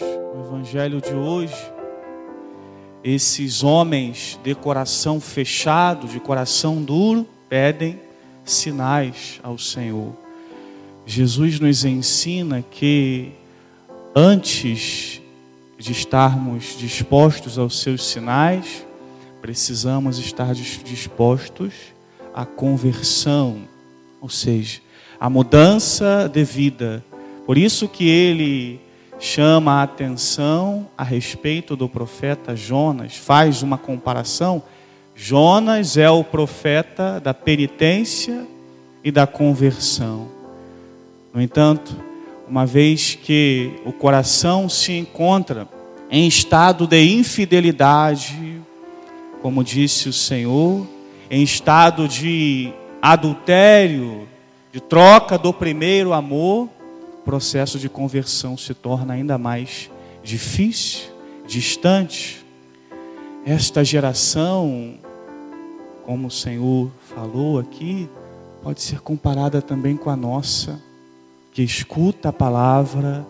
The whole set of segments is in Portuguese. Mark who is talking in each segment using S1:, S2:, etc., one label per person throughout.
S1: no evangelho de hoje, esses homens de coração fechado, de coração duro, pedem sinais ao Senhor. Jesus nos ensina que antes de estarmos dispostos aos seus sinais, precisamos estar dispostos à conversão, ou seja, à mudança de vida. Por isso que ele chama a atenção a respeito do profeta Jonas, faz uma comparação. Jonas é o profeta da penitência e da conversão. No entanto, uma vez que o coração se encontra em estado de infidelidade, como disse o Senhor, em estado de adultério, de troca do primeiro amor, processo de conversão se torna ainda mais difícil, distante. Esta geração, como o Senhor falou aqui, pode ser comparada também com a nossa, que escuta a palavra,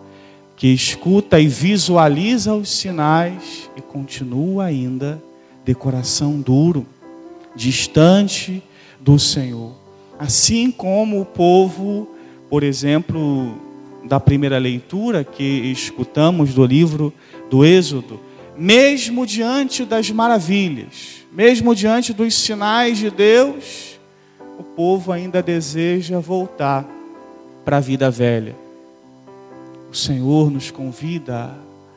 S1: que escuta e visualiza os sinais e continua ainda de coração duro, distante do Senhor. Assim como o povo, por exemplo, da primeira leitura que escutamos do livro do Êxodo, mesmo diante das maravilhas, mesmo diante dos sinais de Deus, o povo ainda deseja voltar para a vida velha. O Senhor nos convida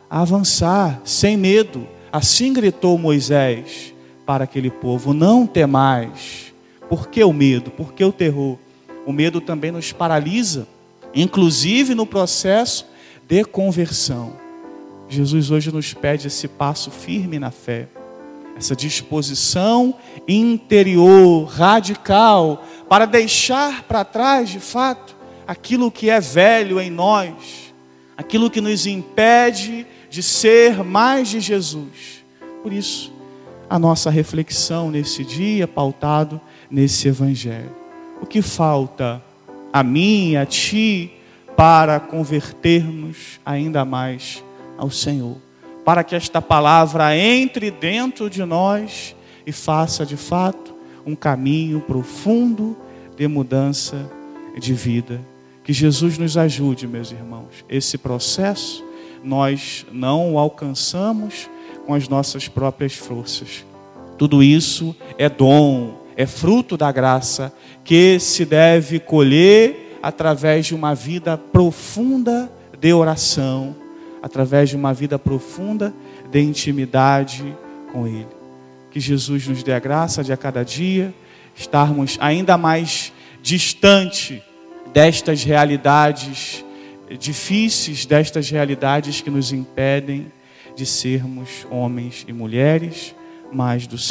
S1: a avançar sem medo. Assim gritou Moisés para aquele povo: Não temais. Por que o medo? Por que o terror? O medo também nos paralisa, inclusive no processo de conversão. Jesus hoje nos pede esse passo firme na fé, essa disposição interior, radical, para deixar para trás, de fato, aquilo que é velho em nós, aquilo que nos impede de ser mais de Jesus. Por isso, a nossa reflexão nesse dia, pautado nesse Evangelho. O que falta a mim, a ti, para convertermos ainda mais ao Senhor? Para que esta palavra entre dentro de nós e faça de fato um caminho profundo de mudança de vida que Jesus nos ajude, meus irmãos. Esse processo nós não o alcançamos com as nossas próprias forças. Tudo isso é dom, é fruto da graça que se deve colher através de uma vida profunda de oração, através de uma vida profunda de intimidade com Ele. Que Jesus nos dê a graça de a cada dia estarmos ainda mais distante destas realidades difíceis, destas realidades que nos impedem de sermos homens e mulheres mais do.